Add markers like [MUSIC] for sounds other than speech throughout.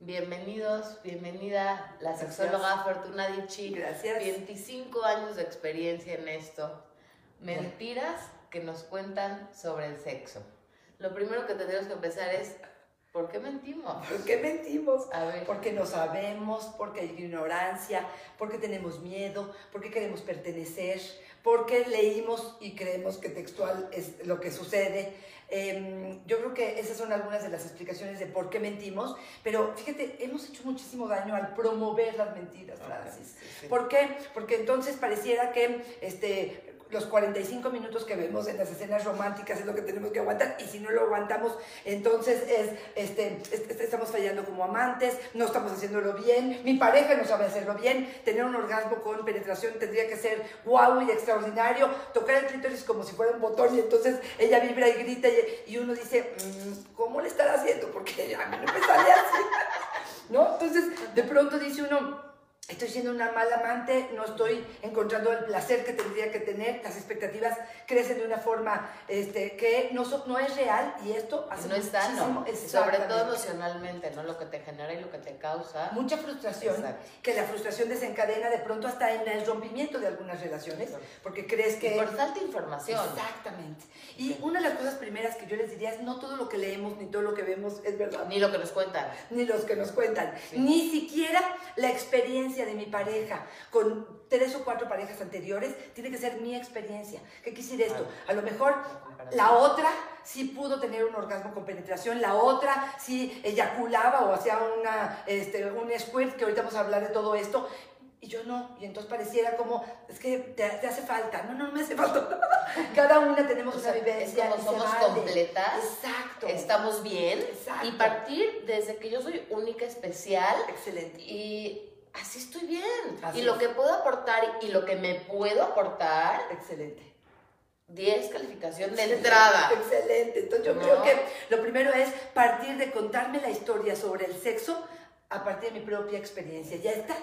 Bienvenidos, bienvenida la sexóloga Fortuna Dichi. Gracias. 25 años de experiencia en esto. Mentiras que nos cuentan sobre el sexo. Lo primero que tendríamos que empezar es, ¿por qué mentimos? ¿Por qué mentimos? A ver. Porque no sabemos, porque hay ignorancia, porque tenemos miedo, porque queremos pertenecer, porque leímos y creemos que textual es lo que sucede. Em, yo creo que esas son algunas de las explicaciones de por qué mentimos, pero fíjate, hemos hecho muchísimo daño al promover las mentiras, Francis. ¿Por qué? Porque entonces pareciera que este, los 45 minutos que vemos en las escenas románticas es lo que tenemos que aguantar y si no lo aguantamos entonces es este, estamos fallando como amantes no estamos haciéndolo bien mi pareja no sabe hacerlo bien tener un orgasmo con penetración tendría que ser guau y extraordinario tocar el clítoris como si fuera un botón y entonces ella vibra y grita y, uno dice mm, ¿cómo le estará haciendo? porque a mí no me sale así [LAUGHS] ¿no? entonces de pronto dice uno estoy siendo una mala amante, no estoy encontrando el placer que tendría que tener, las expectativas crecen de una forma este, que no, no es real y esto hace no es sano, sobre todo emocionalmente, ¿no? Lo que te genera y lo que te causa. Mucha frustración, que la frustración desencadena de pronto hasta en el rompimiento de algunas relaciones, porque crees que... por falta de información. Exactamente. Y una de las cosas primeras que yo les diría es no todo lo que leemos ni todo lo que vemos es verdad. Ni lo que nos cuentan. Ni los que nos cuentan. Ni siquiera la experiencia de mi pareja con tres o cuatro parejas anteriores, tiene que ser mi experiencia. ¿Qué quisiera esto? A lo mejor la otra sí pudo tener un orgasmo con penetración, la otra sí eyaculaba o hacía una, este, un squirt, que ahorita vamos a hablar de todo esto, y yo no. Y entonces pareciera como, es que te, hace falta. No, no, no me hace falta [LAUGHS] Cada una tenemos una vivencia. Es somos completas. Exacto. Estamos bien. Exacto. Y partir desde que yo soy única, especial. Excelente. Y así estoy bien. y lo que puedo aportar y lo que me puedo aportar. Excelente. 10 calificación de entrada. Excelente. Entonces yo creo que lo primero es partir de contarme la historia sobre el sexo a partir de mi propia experiencia. Ya está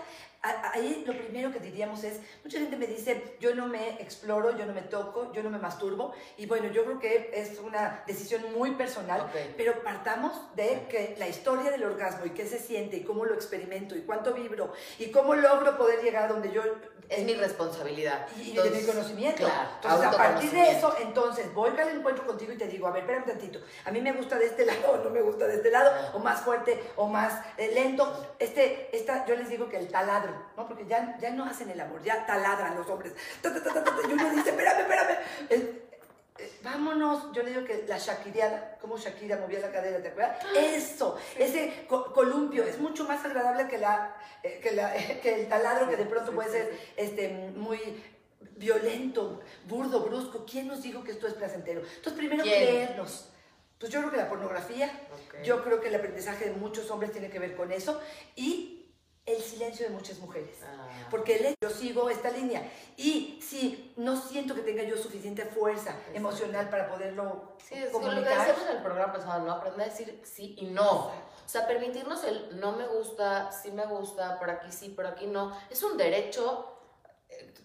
ahí lo primero que diríamos es, mucha gente me dice, yo no me exploro, yo no me toco, yo no me masturbo, y bueno, yo creo que es una decisión muy personal, pero partamos de que la historia del orgasmo y qué se siente y cómo lo experimento y cuánto vibro y cómo logro poder llegar a donde yo... Es mi responsabilidad. Y, de mi conocimiento. Claro, entonces, a partir de eso, entonces voy al encuentro contigo y te digo, a ver, espérame tantito, a mí me gusta de este lado, o [LAUGHS] no me gusta de este lado, o más fuerte, o más eh, lento. Este, esta, yo les digo que el taladro ¿no? Porque ya, ya no hacen el amor, ya taladran los hombres. y uno dice, espérame, espérame. Eh, vámonos, yo le digo que la Shakiriana, como Shakira movía la cadera, ¿te acuerdas? Eso, ese columpio es mucho más agradable que, la, eh, que, la, [LAUGHS] que el taladro que de pronto puede ser este, muy violento, burdo, brusco. ¿Quién nos dijo que esto es placentero? Entonces, primero creernos. Pues yo creo que la pornografía, yo creo que el aprendizaje de muchos hombres tiene que ver con eso y el silencio de muchas mujeres. Ah. Porque yo sigo esta línea. Y si no siento que tenga yo suficiente fuerza emocional para poderlo sí, es comunicar. lo que decíamos en el programa pasado, ¿no? Aprender a decir sí y no. O sea, permitirnos el no me gusta, sí me gusta, por aquí sí, por aquí no. Es un derecho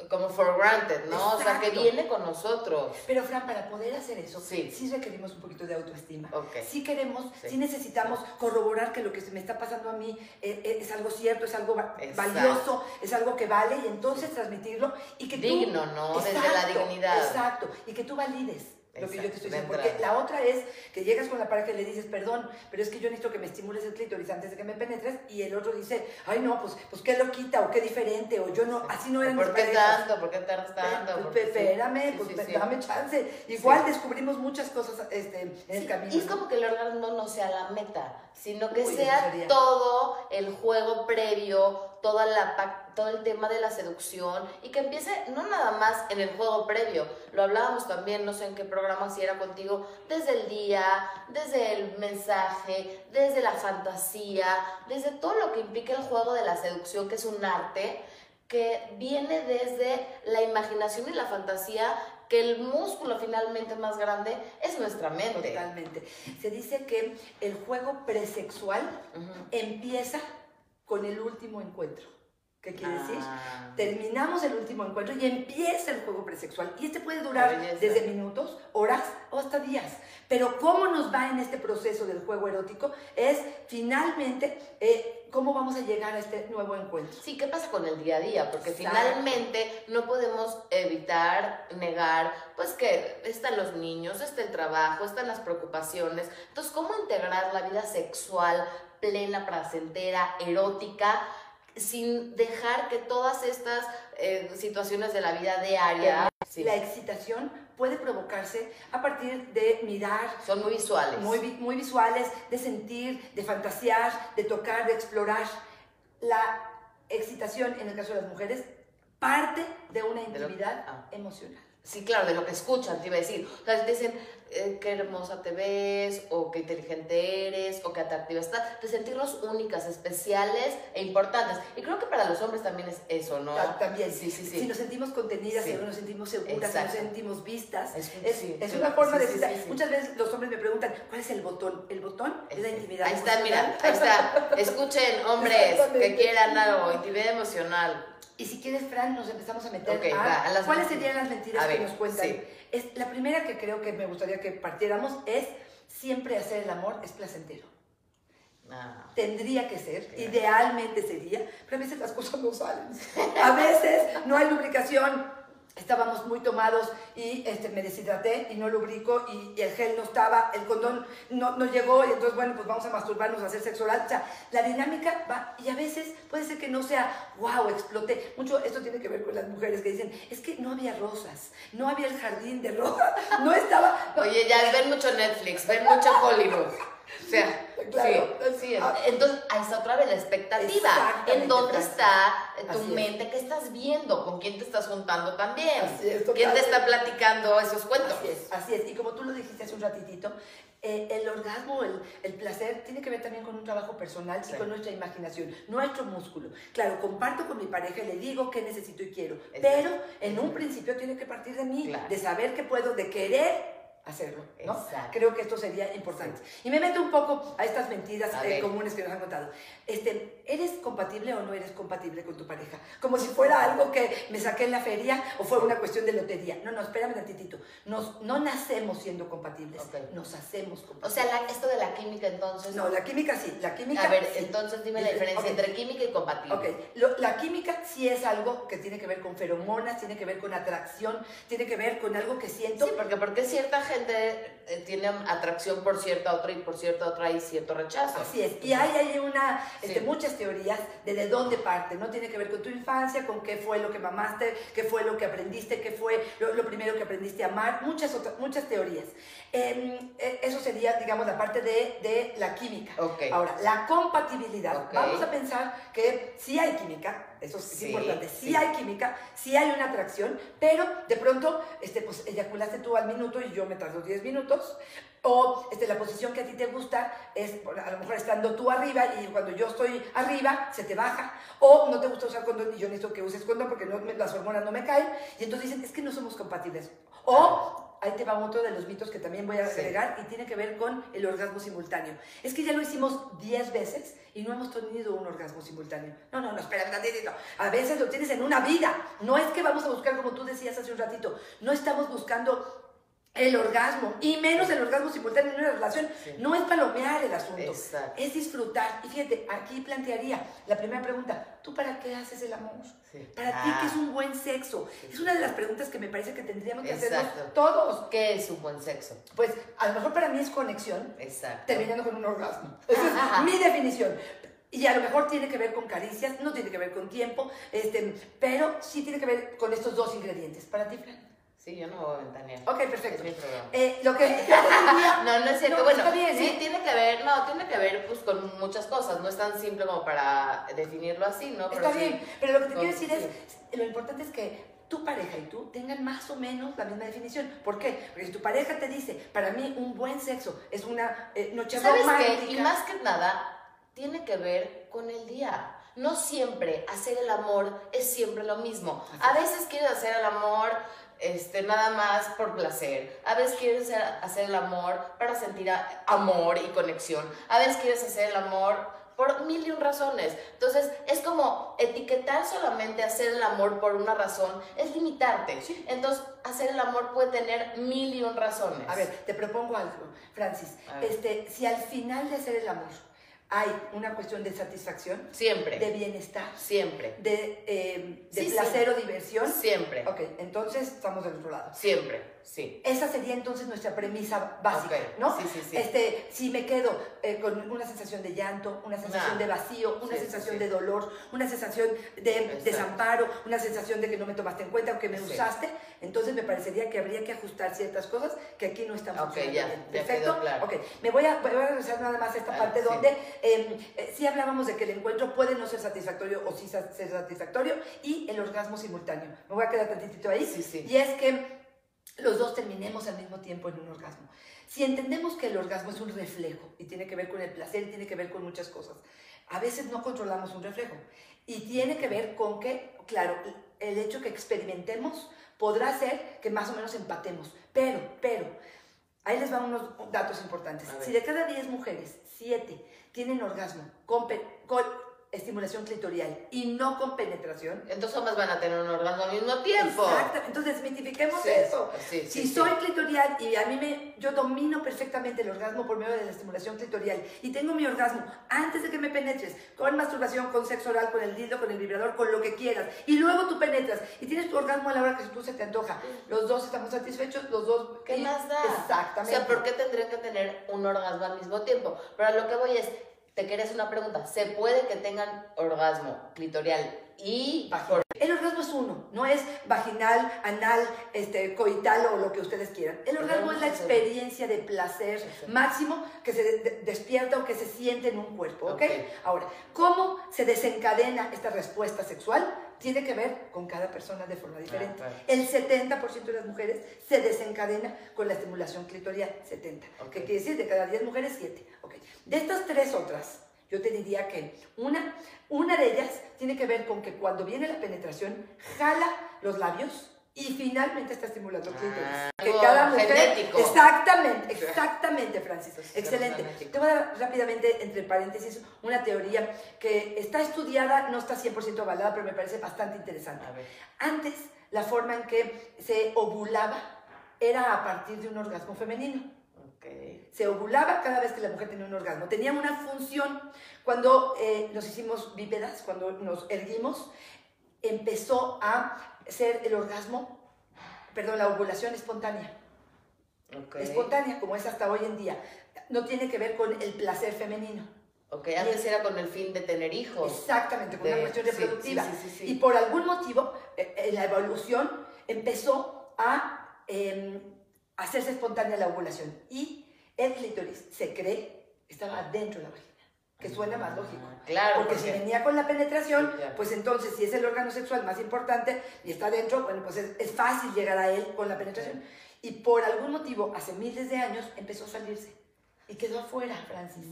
como for granted, ¿no? O sea, que viene con nosotros. Pero Fran, para poder hacer eso, sí, requerimos un poquito de autoestima. Okay. Sí queremos, sí. necesitamos corroborar que lo que se me está pasando a mí eh, eh, es, algo cierto, es algo valioso, es algo que vale y entonces transmitirlo y que Digno, ¿no? Desde la dignidad. Exacto, y que tú valides lo que yo te estoy diciendo. Porque la otra es que llegas con la pareja y le dices, perdón, pero es que yo necesito que me estimules el clítoris antes de que me penetres, y el otro dice, ay no, pues, pues qué lo quita, o qué diferente, o yo no, así no eran ¿Por qué tanto? ¿Por qué tardas tanto? Pues, espérame, pues dame chance. Igual descubrimos muchas cosas este, en el camino. Y es como que el orgasmo no sea la meta, sino que sea todo el juego previo, toda la, todo el tema de la seducción y que empiece no nada más en el juego previo, lo hablábamos también, no sé en qué programa, si era contigo, desde el día, desde el mensaje, desde la fantasía, desde todo lo que implica el juego de la seducción, que es un arte que viene desde la imaginación y la fantasía que el músculo finalmente más grande es nuestra mente. Totalmente. Se dice que el juego presexual empieza con el último encuentro, ¿Qué quiere decir? Ah. Terminamos el último encuentro y empieza el juego presexual. Y este puede durar desde minutos, horas o hasta días. Pero cómo nos va en este proceso del juego erótico es finalmente eh, cómo vamos a llegar a este nuevo encuentro. Sí, ¿qué pasa con el día a día? Porque finalmente no podemos evitar, negar, pues que están los niños, está el trabajo, están las preocupaciones. Entonces, ¿cómo integrar la vida sexual plena, placentera, erótica? sin dejar que todas estas eh, situaciones de la vida diaria... La excitación puede provocarse a partir de mirar. Son muy visuales. Muy, muy visuales, de sentir, de fantasear, de tocar, de explorar. La excitación, en el caso de las mujeres, parte de una intimidad ah. emocional. Sí, claro, de lo que escuchan, te iba a decir. O sea, dicen, eh, qué hermosa te ves, o qué inteligente eres, o qué atractiva estás, de sentirnos únicas, especiales e importantes. Y creo que para los hombres también es eso, ¿no? También, sí, sí, sí. Si nos sentimos contenidas, si nos sentimos seguras, si nos sentimos vistas, es, es, una forma de decir. Muchas veces los hombres me preguntan, ¿cuál es el botón? El botón es la intimidad. Ahí está, mira, ahí está. Escuchen, [LAUGHS] hombres que quieran algo, intimidad emocional. Y si quieres, Fran, nos empezamos a meter a, ¿Cuáles serían las mentiras que nos cuentan? Es, la primera que creo que me gustaría que partiéramos es siempre hacer el amor es placentero. Ah. Tendría que ser, idealmente sería, pero a veces las cosas no salen. A veces no hay lubricación, estábamos muy tomados y este, me deshidraté y no lubrico y, el gel no estaba, el condón no, no, llegó y entonces, bueno, pues vamos a masturbarnos, a hacer sexo oral. O sea, la dinámica va y a veces puede ser que no sea, wow, exploté. Mucho esto tiene que ver con las mujeres que dicen, es que no había rosas, no había el jardín de rosas, [LAUGHS] no estaba... Oye, ya ven mucho Netflix, ven mucho Hollywood. O sea, [LAUGHS] claro, sí, ah, entonces ahí está otra vez la expectativa. ¿En dónde está tu mente? ¿Qué estás viendo? ¿Con quién te estás juntando también? ¿Quién te está platicando esos cuentos? Así es, así es. Y como tú lo dijiste hace un ratitito, eh, el orgasmo, el, el, placer, tiene que ver también con un trabajo personal y con nuestra imaginación, nuestro músculo. Claro, comparto con mi pareja y le digo qué necesito y quiero, pero en un principio tiene que partir de mí, de saber que puedo, de querer hacerlo, ¿no? Creo que esto sería importante. Y me meto un poco a estas mentiras eh, comunes que nos han contado. Este, ¿Eres compatible o no eres compatible con tu pareja? Como si fuera algo que me saqué en la feria o fue una cuestión de lotería. No, no, espérame un tantitito. Nos, no nacemos siendo compatibles, nos hacemos compatibles. O sea, esto de la química entonces... No, la química sí, la química... A ver, entonces dime la diferencia entre química y compatible. Ok, la química sí es algo que tiene que ver con feromonas, tiene que ver con atracción, tiene que ver con algo que siento... Sí, porque, porque cierta gente eh, tiene atracción por cierta otra y por cierta otra hay cierto rechazo. Así es. Y hay, hay una, este, muchas teorías de de dónde parte, ¿no? Tiene que ver con tu infancia, con qué fue lo que mamaste, qué fue lo que aprendiste, qué fue lo, primero que aprendiste a amar, muchas, otras, muchas teorías. Em, e, eso sería, digamos, la parte de, de la química. Ahora, la compatibilidad. Vamos a pensar que sí hay química, eso es importante. Sí, hay química, sí hay una atracción, pero de pronto, este, pues eyaculaste tú al minuto y yo me tardo 10 minutos. O este, la posición que a ti te gusta es, a lo mejor estando tú arriba y cuando yo estoy arriba se te baja. O no te gusta usar condón y yo necesito que uses condón porque no, las hormonas no me caen. Y entonces dicen, es que no somos compatibles. O ahí te va otro de los mitos que también voy a agregar y tiene que ver con el orgasmo simultáneo. Es que ya lo hicimos 10 veces y no hemos tenido un orgasmo simultáneo. No, no, no, espera un ratito. A veces lo tienes en una vida. No es que vamos a buscar, como tú decías hace un ratito, no estamos buscando el orgasmo, y menos el orgasmo simultáneo en una relación, no es palomear el asunto, es disfrutar. Y fíjate, aquí plantearía la primera pregunta, ¿tú para qué haces el amor? ¿Para ti qué es ah. un buen sexo? Es una de las preguntas que me parece que tendríamos que hacer todos. ¿Qué es un buen sexo? Pues a lo mejor para mí es conexión, terminando con un orgasmo. Esa es mi definición. Y a lo mejor tiene que ver con caricias, no tiene que ver con tiempo, este, pero sí tiene que ver con estos dos ingredientes. Para ti, Fran. Sí, yo no voy a ventanear. Ok, perfecto. Es mi programa. Eh, lo que [LAUGHS] no, no es cierto. bueno, sí, ¿eh? tiene que ver, no, tiene que ver pues con muchas cosas. No es tan simple como para definirlo así, ¿no? Pero está bien, pero lo que te quiero decir es, lo importante es que tu pareja y tú tengan más o menos la misma definición. ¿Por qué? Porque si tu pareja te dice, para mí un buen sexo es una eh, noche ¿Sabes romántica. Qué? Y más que nada, tiene que ver con el día. No siempre hacer el amor es siempre lo mismo. A veces quieres hacer el amor este, nada más por placer. A veces quieres hacer, el amor para sentir amor y conexión. A veces quieres hacer el amor por mil y un razones. Entonces, es como etiquetar solamente hacer el amor por una razón, es limitarte. Entonces, hacer el amor puede tener mil y un razones. A ver, te propongo algo, Francis. Este, si al final de hacer el amor hay una cuestión de satisfacción. Siempre. De bienestar. Siempre. De, eh, de placer o diversión. Siempre. Ok, entonces estamos del otro lado. Siempre. Sí. Esa sería entonces nuestra premisa básica, ¿no? Sí, sí, sí. Este, si me quedo eh, con una sensación de llanto, una sensación de vacío, una sensación de dolor, una sensación de desamparo, una sensación de que no me tomaste en cuenta o que me usaste, entonces me parecería que habría que ajustar ciertas cosas que aquí no estamos okay, ya, bien. Perfecto. claro. Ok, me voy a, voy a regresar nada más a esta parte donde em, eh, sí hablábamos de que el encuentro puede no ser satisfactorio o sí ser satisfactorio y el orgasmo simultáneo. Me voy a quedar tantito ahí. Sí, sí. Y es que los dos terminemos al mismo tiempo en un orgasmo. Si entendemos que el orgasmo es un reflejo y tiene que ver con el placer y tiene que ver con muchas cosas, a veces no controlamos un reflejo y tiene que ver con que, claro, el hecho que experimentemos podrá ser que más o menos empatemos, pero, pero, ahí les van unos datos importantes. Si de cada 10 mujeres, 7 tienen orgasmo con, con estimulación clitorial y no con penetración. Entonces ambas van a tener un orgasmo al mismo tiempo. Exacto, entonces desmitifiquemos eso. si soy clitorial y a mí me, yo domino perfectamente el orgasmo por medio de la estimulación clitorial y tengo mi orgasmo antes de que me penetres, con masturbación, con sexo oral, con el dildo, con el vibrador, con lo que quieras, y luego tú penetras y tienes tu orgasmo a la hora que tú se te antoja, los dos estamos satisfechos, los dos... ¿Qué más da? Exactamente. O sea, ¿por qué tendrían que tener un orgasmo al mismo tiempo? Pero a lo que voy es, te querés una pregunta. ¿Se puede que tengan orgasmo clitorial y vaginal? El orgasmo es uno, no es vaginal, anal, este, coital o lo que ustedes quieran. El orgasmo es la experiencia de placer máximo que se despierta o que se siente en un cuerpo, ¿ok? Ahora, ¿cómo se desencadena esta respuesta sexual? Tiene que ver con cada persona de forma diferente. Ah, El 70% de las mujeres se desencadena con la estimulación clitorial, 70. ¿Qué quiere decir? De cada 10 mujeres, 7. Okay. De estas tres otras, yo te diría que una, una de ellas tiene que ver con que cuando viene la penetración, jala los labios y finalmente está estimulando. Ah, que cada mujer, genético. Exactamente, exactamente, Francis. Excelente. Te voy a dar rápidamente, entre paréntesis, una teoría que está estudiada, no está 100% avalada, pero me parece bastante interesante. Antes, la forma en que se ovulaba era a partir de un orgasmo femenino. Se ovulaba cada vez que la mujer tenía un orgasmo. Tenía una función. Cuando eh, nos hicimos bípedas, cuando nos erguimos, empezó a ser el orgasmo, perdón, la ovulación espontánea. Espontánea, como es hasta hoy en día. No tiene que ver con el placer femenino. Ok, antes era con el fin de tener hijos. Exactamente, con una cuestión reproductiva. y por algún motivo, eh, en la evolución empezó a em, hacerse espontánea la ovulación. Y el clítoris, se cree, estaba dentro de la vagina que suena más lógico. Claro. Porque, si venía con la penetración, pues entonces si es el órgano sexual más importante y está dentro, bueno, pues es, fácil llegar a él con la penetración. Y por algún motivo, hace miles de años, empezó a salirse y quedó afuera, Francis.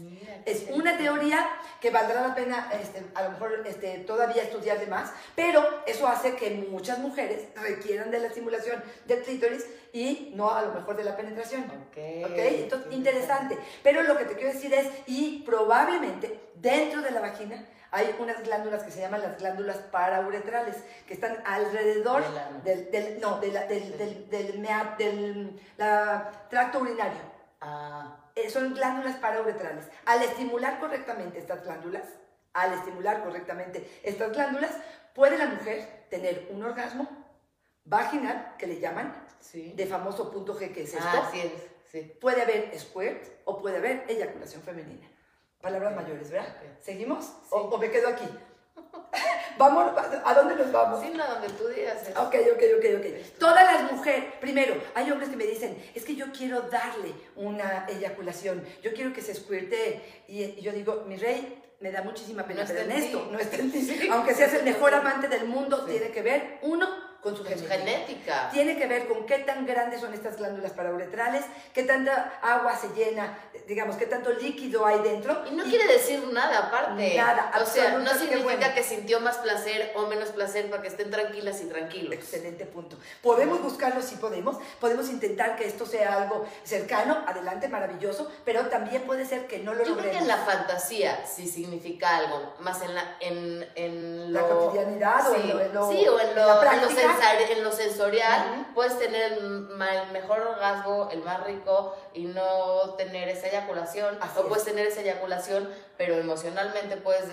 es una teoría que valdrá la pena este, a lo mejor este, todavía estudiar de más, pero eso hace que muchas mujeres requieran de la estimulación del clítoris y no a lo mejor de la penetración. Ok. okay? Entonces, interesante. Pero lo que te quiero decir es, y probablemente dentro de la vagina hay unas glándulas que se llaman las glándulas parauretrales, que están alrededor del, del, no, del, del, del, tracto urinario. Ah. Eh, son glándulas parauretrales. Al estimular correctamente estas glándulas, al estimular correctamente estas glándulas, puede la mujer tener un orgasmo vaginal, que le llaman, de famoso punto G, que es esto. Ah, sí, sí. Puede haber squirt o puede haber eyaculación femenina. Palabras mayores, ¿verdad? ¿Seguimos? O, me quedo aquí? [LAUGHS] Vamos, ¿a dónde nos vamos? Sí, no, donde tú digas. Ok, ok, ok, ok. Todas las mujeres, primero, hay hombres que me dicen, es que yo quiero darle una eyaculación, yo quiero que se squirte. Y, yo digo, mi rey, me da muchísima pena, pero en esto, no está en ti. [LAUGHS] Aunque seas el mejor amante del mundo, tiene que ver, uno, con su, genética. Tiene que ver con qué tan grandes son estas glándulas parauretrales, qué tanta agua se llena, digamos, qué tanto líquido hay dentro. Y no quiere decir nada aparte. Nada, O sea, no significa que sintió más placer o menos placer para que estén tranquilas y tranquilos. Excelente punto. Podemos buscarlo si podemos, podemos intentar que esto sea algo cercano, adelante, maravilloso, pero también puede ser que no lo Yo creo que en la fantasía sí signica algo, más en la, en, en la cotidianidad o en lo, sí, o en lo, en lo, sensorial, puedes tener el, mejor orgasmo, el más rico y no tener esa eyaculación, o puedes tener esa eyaculación, pero emocionalmente puedes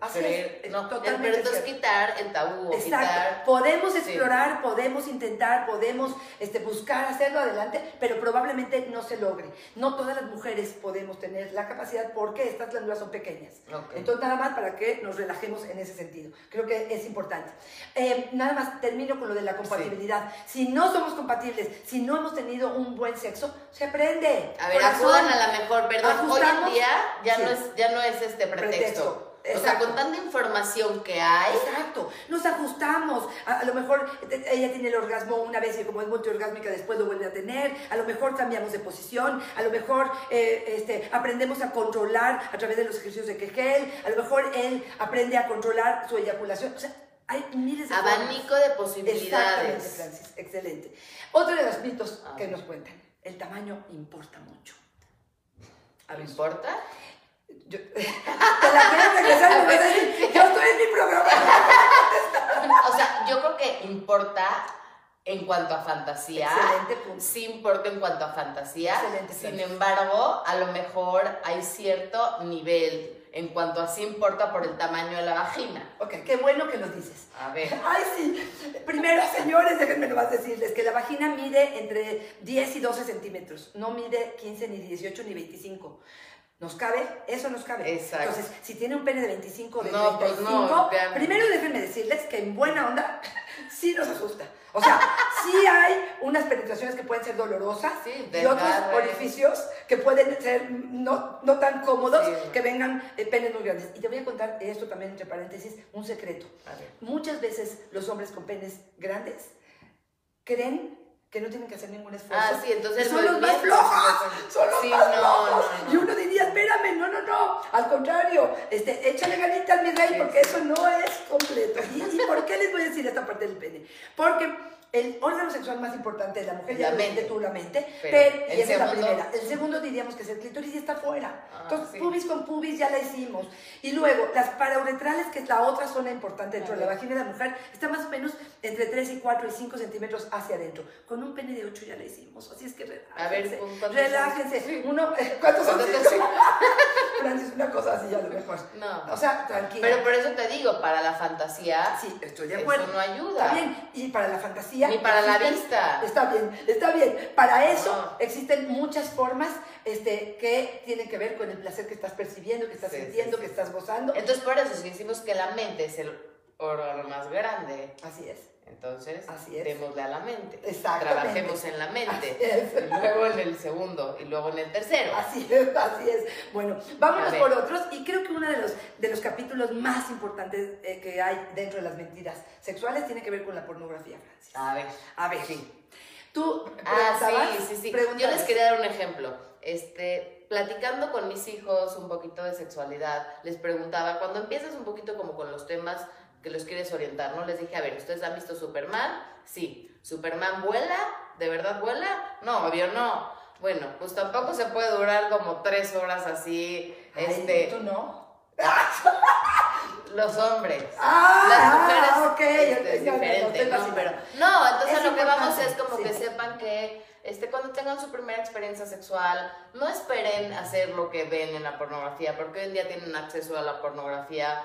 Así es, no, totalmente pero entonces quitar el tabú. Exacto. podemos explorar, podemos intentar, podemos este, buscar hacerlo adelante, pero probablemente no se logre. No todas las mujeres podemos tener la capacidad porque estas glándulas son pequeñas. Entonces, nada más para que nos relajemos en ese sentido. Creo que es importante. Eh, nada más termino con lo de la compatibilidad. Si no somos compatibles, si no hemos tenido un buen sexo, se aprende. A ver, acudan a la mejor, perdón. Hoy en día ya, no, es, ya no es este pretexto o sea, con tanta información que hay. Exacto, nos ajustamos. A, lo mejor ella tiene el orgasmo una vez y como es multiorgásmica después lo vuelve a tener. A lo mejor cambiamos de posición. A lo mejor eh, este, aprendemos a controlar a través de los ejercicios de Kegel. A lo mejor él aprende a controlar su eyaculación. O sea, hay miles de Abanico de posibilidades. Exactamente, Francis. Excelente. Otro de los mitos que nos cuentan. El tamaño importa mucho. ¿Importa? Yo, [LAUGHS] te la quieres regresar y me decir, yo estoy en mi programa. [LAUGHS] o sea, yo creo que importa en cuanto a fantasía. Excelente punto. Sí importa en cuanto a fantasía. Excelente Sin embargo, a lo mejor hay cierto nivel en cuanto a sí importa por el tamaño de la vagina. Ok, qué bueno que lo dices. A ver. Ay, sí. Primero, señores, déjenme nomás decirles que la vagina mide entre 10 y 12 centímetros. No mide 15, ni 18, ni 25. ¿Nos cabe? Eso nos cabe. Exacto. Entonces, si tiene un pene de 25 de no, 35, pues primero déjenme decirles que en buena onda [LAUGHS] sí nos asusta. O sea, sí hay unas penetraciones que pueden ser dolorosas y otros orificios que pueden ser no, no tan cómodos que vengan eh, penes muy grandes. Y te voy a contar esto también, entre paréntesis, un secreto. Muchas veces los hombres con penes grandes creen que no tienen que hacer ningún esfuerzo. Ah, sí, entonces son los más flojos. Son los más flojos. Y uno diría, espérame, no, no, no. Al contrario, este, échale ganitas, mi rey, porque eso no es completo. ¿Y, ¿Y por qué les voy a decir esta parte del pene? Porque el órgano sexual más importante de la mujer, ya mente, tú la mente, pero, y esa es la primera. El segundo diríamos que es el clítoris y está fuera. Ah, Entonces, pubis con pubis ya la hicimos. Y luego, las parauretrales, que es la otra zona importante dentro de la vagina de la mujer, está más o menos entre 3 y 4 y 5 centímetros hacia adentro. Con un pene de 8 ya la hicimos. Así es que relájense. A ver, relájense. Uno, ¿Cuántos son? [LAUGHS] Francis, una cosa así ya lo mejor. No. O sea, tranquila. Pero por eso te digo, para la fantasía. Sí, estoy de acuerdo. Eso no ayuda. Está bien. Y para la fantasía ni para la vista. Está bien, está bien. Para eso existen muchas formas este, que tienen que ver con el placer que estás percibiendo, que estás sintiendo, que estás gozando. Entonces, por eso decimos que la mente es el órgano más grande. Así es. Entonces, Así es. démosle a la mente. Trabajemos en la mente. Y luego en el segundo y luego en el tercero. Así es, así es. Bueno, vámonos por otros. Y creo que uno de los, de los capítulos más importantes eh, que hay dentro de las mentiras sexuales tiene que ver con la pornografía, Francis. A ver. A ver. Sí. Tú Ah, sí, sí, sí. Yo les quería dar un ejemplo. Este, platicando con mis hijos un poquito de sexualidad, les preguntaba, cuando empiezas un poquito como con los temas que los quieres orientar, ¿no? Les dije, a ver, ¿ustedes han visto Superman? Sí. ¿Superman vuela? ¿De verdad vuela? No, obvio no. Bueno, pues tampoco se puede durar como tres horas así. este, ¿Tú no? [LAUGHS] los hombres. Ah, las mujeres ah, okay, este, es diferente, ¿no? Pero, no, entonces lo que vamos es como que sepan que este, cuando tengan su primera experiencia sexual, no esperen hacer lo que ven en la pornografía, porque hoy en día tienen acceso a la pornografía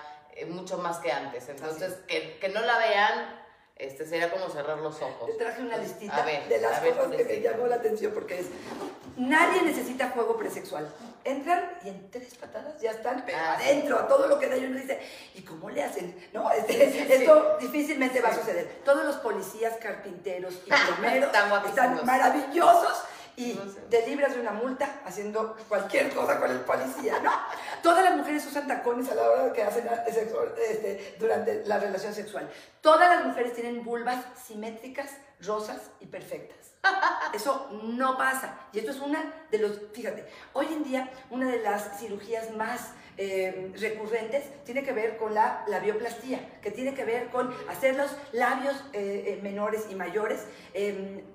mucho más que antes. Entonces, que, que, no la vean, este, sería como cerrar los ojos. Te traje una listita de las cosas que me llamó la atención porque es, nadie necesita juego presexual. Entran y en tres patadas ya están ah, adentro, a todo lo que da uno dice, ¿y cómo le hacen? No, [LAUGHS] este, esto difícilmente va a suceder. Todos los policías, carpinteros y [LAUGHS] plomeros están maravillosos y te libras de una multa haciendo cualquier cosa con el policía, ¿no? [LAUGHS] Todas las mujeres usan tacones a la hora que hacen sexo, este, durante la relación sexual. Todas las mujeres tienen vulvas simétricas, rosas y perfectas. [LAUGHS] Eso no pasa. Y esto es una de los, fíjate, hoy en día una de las cirugías más eh, recurrentes tiene que ver con la labioplastía, que tiene que ver con hacer los labios eh, eh, menores y mayores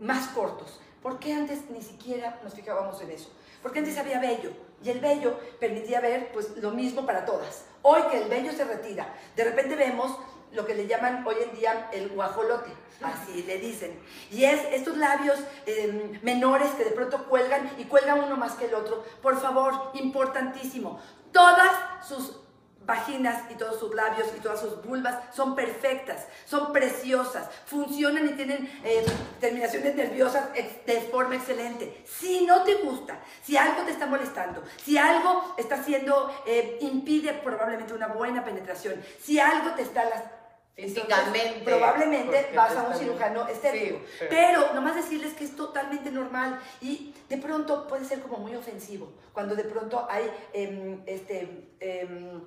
más cortos. ¿Por qué antes ni siquiera nos fijábamos en eso? Porque antes había vello y el vello permitía ver pues lo mismo para todas. Hoy que el vello se retira, de repente vemos lo que le llaman hoy en día el guajolote, así le dicen. Y es estos labios em, menores que de pronto cuelgan y cuelgan uno más que el otro. Por favor, importantísimo, todas sus vaginas y todos sus labios y todas sus vulvas son perfectas, son preciosas, funcionan y tienen eh, terminaciones nerviosas de forma excelente. Si no te gusta, si algo te está molestando, si algo está haciendo, eh, impide probablemente una buena penetración, si algo te está las Físicamente. probablemente vas a un cirujano estético. pero... nomás decirles que es totalmente normal y de pronto puede ser como muy ofensivo. Cuando de pronto hay em, este, em,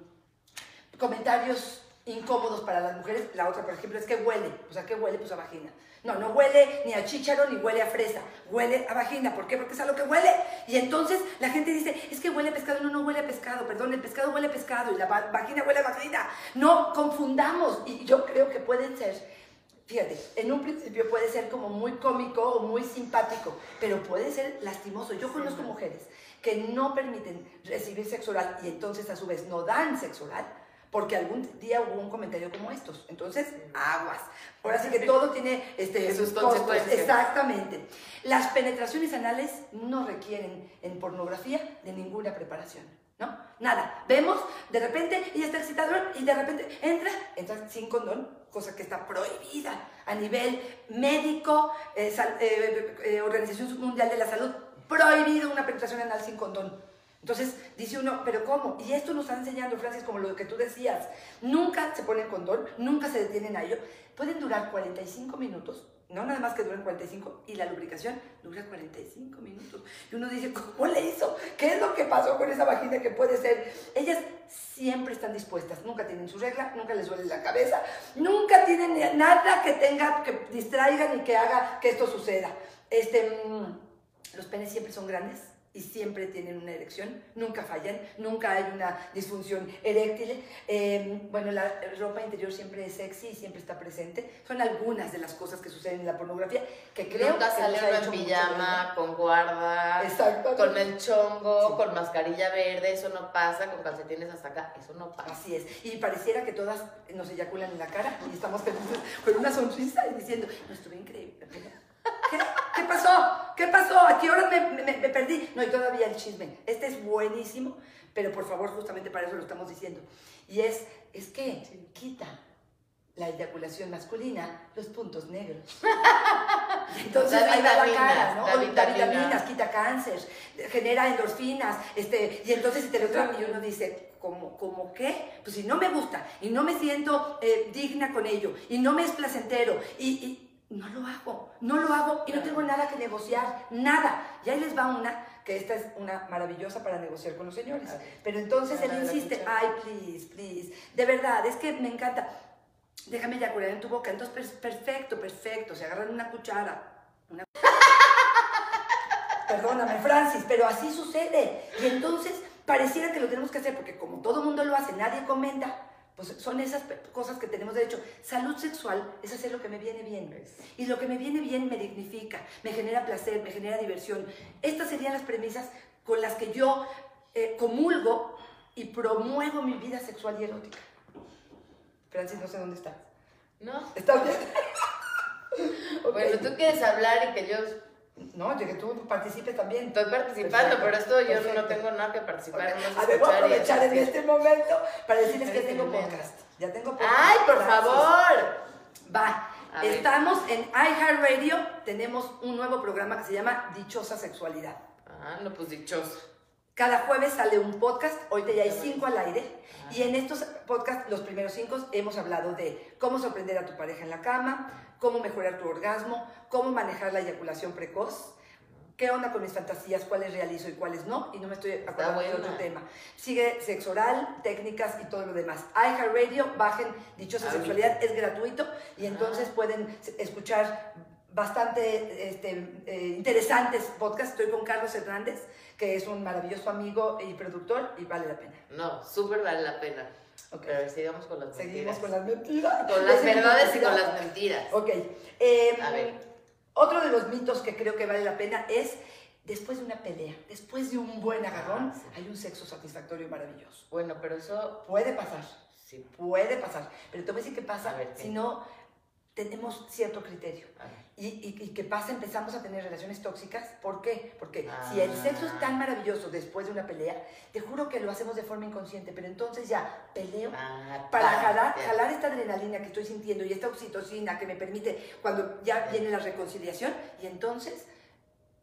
comentarios incómodos para las mujeres. La otra, por ejemplo, es que huele. O sea, ¿qué huele? Pues a vagina. No, no huele ni a chícharo ni huele a fresa, huele a vagina. ¿Por qué? Porque es a lo que huele. Y entonces la gente dice, es que huele a pescado. No, no huele a pescado, perdón, el pescado huele a pescado y la vagina huele a vagina. No confundamos. Y yo creo que pueden ser, fíjate, en un principio puede ser como muy cómico o muy simpático, pero puede ser lastimoso. Yo conozco mujeres que no permiten recibir sexo oral y entonces a su vez no dan sexo oral porque algún día hubo un comentario como estos. Entonces, aguas. Ahora sí que todo tiene este, sus consecuencias. Exactamente. Las penetraciones anales no requieren en pornografía de ninguna preparación. ¿No? Nada. Vemos, de repente, y está excitador, y de repente entra, entra sin condón, cosa que está prohibida a nivel médico, eh, eh, eh, Organización Mundial de la Salud, prohibido una penetración anal sin condón. Entonces dice uno, pero ¿cómo? Y esto nos está enseñando, Francis, como lo que tú decías. Nunca se ponen condón, nunca se detienen a ello. Pueden durar 45 minutos, no nada más que duran 45, y la lubricación dura 45 minutos. Y uno dice, ¿cómo le hizo? ¿Qué es lo que pasó con esa vagina que puede ser? Ellas siempre están dispuestas, nunca tienen su regla, nunca les duele la cabeza, nunca tienen nada que tenga, que distraigan y que haga que esto suceda. Este, mm, los penes siempre son grandes y siempre tienen una erección, nunca fallan, nunca hay una disfunción eréctil. Em, bueno, la ropa interior siempre es sexy y siempre está presente. Son algunas de las cosas que suceden en la pornografía que creo nunca que sale en pijama, con guarda, con el chongo, con mascarilla verde, eso no pasa, con calcetines hasta acá, eso no pasa. Así es. Y pareciera que todas nos eyaculan en la cara y estamos con una sonrisa y diciendo, no estuve increíble. ¿Qué? ¿Qué pasó? ¿Qué pasó? ¿A qué hora me, perdí? No, y todavía el chisme. Este es buenísimo, pero por favor, justamente para eso lo estamos diciendo. Y es, es que quita la eyaculación masculina los puntos negros. [LAUGHS] Entonces ahí va la cara, ¿no? Da vitaminas, quita cáncer, genera endorfinas, este, y entonces te lo y uno dice, ¿cómo, ¿cómo qué? Pues si no me gusta y no me siento eh, digna con ello y no me es placentero y no lo hago, no lo hago y no tengo nada que negociar, nada. Y ahí les va una, que esta es una maravillosa para negociar con los señores. Pero entonces él insiste, ay, please, please, de verdad, es que me encanta. Déjame eyacular en tu boca. Entonces, perfecto, perfecto. Se agarran una cuchara. Perdóname, Francis, pero así sucede. Y entonces pareciera que lo tenemos que hacer porque como todo mundo lo hace, nadie comenta pues son esas cosas que tenemos derecho. Salud sexual es hacer lo que me viene bien. Y lo que me viene bien me dignifica, me genera placer, me genera diversión. Estas serían las premisas con las que yo eh, comulgo y promuevo mi vida sexual y erótica. Francis, no sé dónde estás. ¿No? ¿Estás bien? [LAUGHS] Bueno, tú quieres hablar y que yo no, yo que tú participes también. Estoy participando, pero esto yo no tengo nada que participar. a ver, voy a aprovechar en este momento para decirles que tengo podcast. Ya tengo podcast. ¡Ay, por favor! Va. Estamos en iHeartRadio. Tenemos un nuevo programa que se llama Dichosa Sexualidad. Ah, no, pues dichoso. Cada jueves sale un podcast, ahorita ya hay cinco al aire, y en estos podcasts, los primeros cinco, hemos hablado de cómo sorprender a tu pareja en la cama, cómo mejorar tu orgasmo, cómo manejar la eyaculación precoz, qué onda con mis fantasías, cuáles realizo y cuáles no, y no me estoy acordando de otro tema. Sigue sexo oral, técnicas y todo lo demás. iHeartRadio, bajen Dichosa Sexualidad, es gratuito y entonces pueden escuchar bastante este, eh, interesantes podcasts. Estoy con Carlos Hernández, que es un maravilloso amigo y productor y vale la pena. No, súper vale la pena. Okay. Pero sigamos con las mentiras. Seguimos con las mentiras. Con las verdades y con las mentiras. Ok. Eh, A ver. Otro de los mitos que creo que vale la pena es, después de una pelea, después de un buen agarrón, ah, hay un sexo satisfactorio y maravilloso. Bueno, pero eso... Puede pasar. Sí. Puede pasar. Pero te voy a decir qué pasa si no tenemos cierto criterio. Y, y, que pasa, empezamos a tener relaciones tóxicas. ¿Por qué? Porque si el sexo es tan maravilloso después de una pelea, te juro que lo hacemos de forma inconsciente, pero entonces ya peleo ah, para jalar, jalar, esta adrenalina que estoy sintiendo y esta oxitocina que me permite cuando ya viene la reconciliación y entonces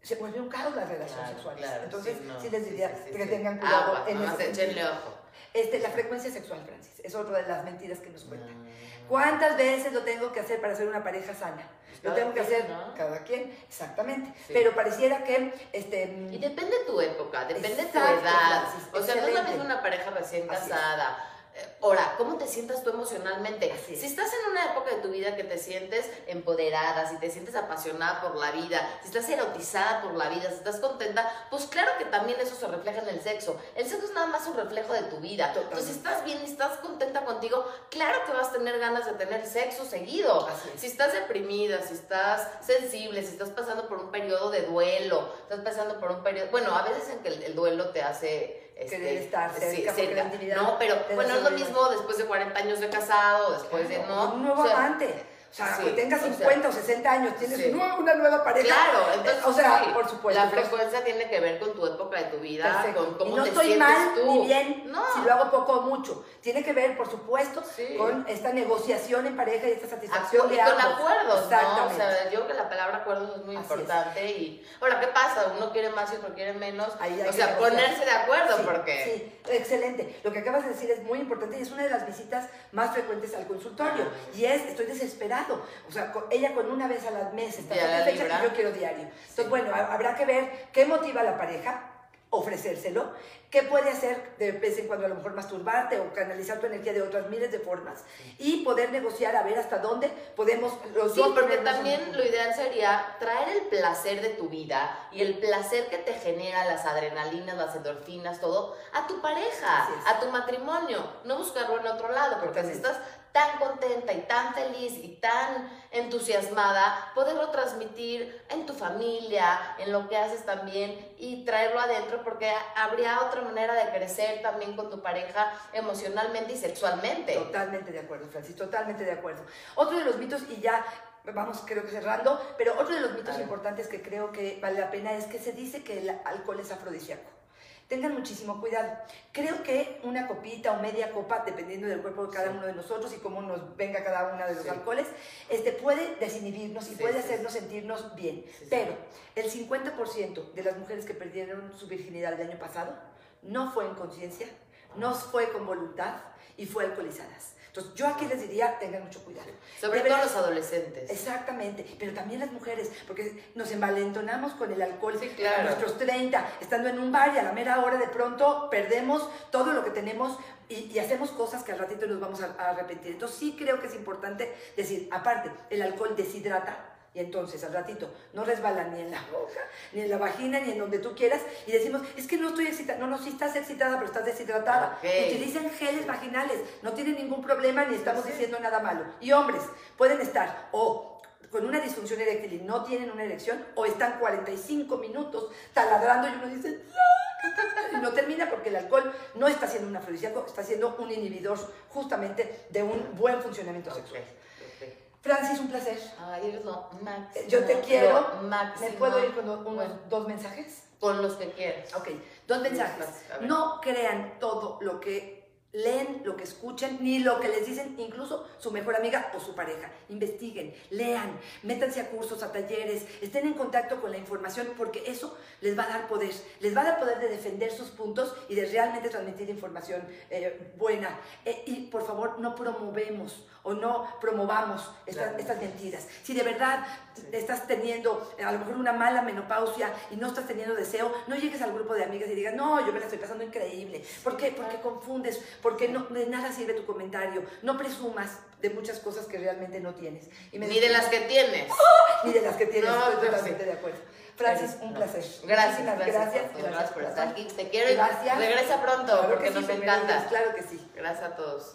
se vuelve un caos las relaciones sexuales. entonces, sí, les diría que tengan cuidado en ese ojo. Este, la frecuencia sexual, Francis, es otra de las mentiras que nos cuentan. Mm. ¿Cuántas veces lo tengo que hacer para ser una pareja sana? Lo tengo que hacer cada quien, exactamente. Pero pareciera que... Este, y depende de tu época, depende de tu edad. o sea, no es la misma una pareja recién casada Ahora, ¿cómo te sientas tú emocionalmente? Si estás en una época de tu vida que te sientes empoderada, si te sientes apasionada por la vida, si estás erotizada por la vida, si estás contenta, pues claro que también eso se refleja en el sexo. El sexo es nada más un reflejo de tu vida. Entonces, si estás bien y estás contenta contigo, claro que vas a tener ganas de tener sexo seguido. Si estás deprimida, si estás sensible, si estás pasando por un periodo de duelo, estás pasando por un periodo, bueno, a veces en que el duelo te hace querer este, estar cerca, sí, la intimidad. No, pero bueno, es lo mismo después de 40 años de casado, después de no. Un nuevo amante. O sea, que tengas 50 o, 60 años, tienes una nueva pareja. Claro, entonces, o sea, por supuesto. La frecuencia tiene que ver con tu época de tu vida, con cómo y no estoy mal ni bien si lo hago poco o mucho. Tiene que ver, por supuesto, con esta negociación en pareja y esta satisfacción y con acuerdos, ¿no? O sea, yo creo que la palabra acuerdos es muy importante. Y ahora, ¿qué pasa? Uno quiere más y otro quiere menos. o sea, ponerse de acuerdo, porque. Sí, excelente. Lo que acabas de decir es muy importante y es una de las visitas más frecuentes al consultorio. Y es, estoy desesperada o sea, ella con una vez a la mes está satisfecha y yo quiero diario. Entonces, bueno, habrá que ver qué motiva a la pareja, ofrecérselo, qué puede hacer de vez en cuando a lo mejor masturbarte o canalizar tu energía de otras miles de formas y poder negociar a ver hasta dónde podemos los sí, porque también lo ideal sería traer el placer de tu vida y el placer que te genera las adrenalinas, las endorfinas, todo a tu pareja, a tu matrimonio, no buscarlo en otro lado, porque si estás tan contenta y tan feliz y tan entusiasmada, poderlo transmitir en tu familia, en lo que haces también y traerlo adentro porque habría otra manera de crecer también con tu pareja emocionalmente y sexualmente. Totalmente de acuerdo, Francis, totalmente de acuerdo. Otro de los mitos, y ya vamos creo que cerrando, pero otro de los mitos importantes que creo que vale la pena es que se dice que el alcohol es afrodisíaco tengan muchísimo cuidado. Creo que una copita o media copa, dependiendo del cuerpo de cada uno de nosotros y cómo nos venga cada uno de los alcoholes, este, puede desinhibirnos y puede hacernos sentirnos bien. Pero el 50% de las mujeres que perdieron su virginidad el año pasado no fue en conciencia, no fue con voluntad y fue alcoholizadas. Entonces, yo aquí les diría, tengan mucho cuidado. Sobre todo los adolescentes. Exactamente, pero también las mujeres, porque nos envalentonamos con el alcohol a nuestros 30, estando en un bar y a la mera hora de pronto perdemos todo lo que tenemos y, hacemos cosas que al ratito nos vamos a, a arrepentir. Entonces, sí creo que es importante decir, aparte, el alcohol deshidrata, y entonces al ratito no resbala ni en la boca, ni en la vagina, ni en donde tú quieras. Y decimos, es que no estoy excitada. No, no, sí estás excitada, pero estás deshidratada. Utilicen geles vaginales. No tienen ningún problema ni estamos diciendo nada malo. Y hombres pueden estar o con una disfunción eréctil y no tienen una erección, o están 45 minutos taladrando y uno dice, y no termina porque el alcohol no está siendo un afrodisíaco, está siendo un inhibidor justamente de un buen funcionamiento sexual. Francis, un placer. Ay, eres lo máximo. Yo te quiero. ¿Me puedo ir con unos dos mensajes? Con los que quieras. Ok, dos mensajes. No crean todo lo que leen lo que escuchen, ni lo que les dicen incluso su mejor amiga o su pareja. Investiguen, lean, métanse a cursos, a talleres, estén en contacto con la información porque eso les va a dar poder, les va a dar poder de defender sus puntos y de realmente transmitir información eh, buena. Eh, y por favor, no promovemos o no promovamos estas, estas mentiras. Si de verdad estás teniendo a lo mejor una mala menopausia y no estás teniendo deseo, no llegues al grupo de amigas y digas, no, yo me la estoy pasando increíble. ¿Por qué? Porque confundes, porque no, de nada sirve tu comentario. No presumas de muchas cosas que realmente no tienes. ni de las que tienes. Ni de las que tienes, estoy totalmente de acuerdo. Francis, un placer. Gracias, gracias, gracias, por estar aquí. Te quiero y regresa pronto porque nos encanta. Claro que sí. Gracias a todos.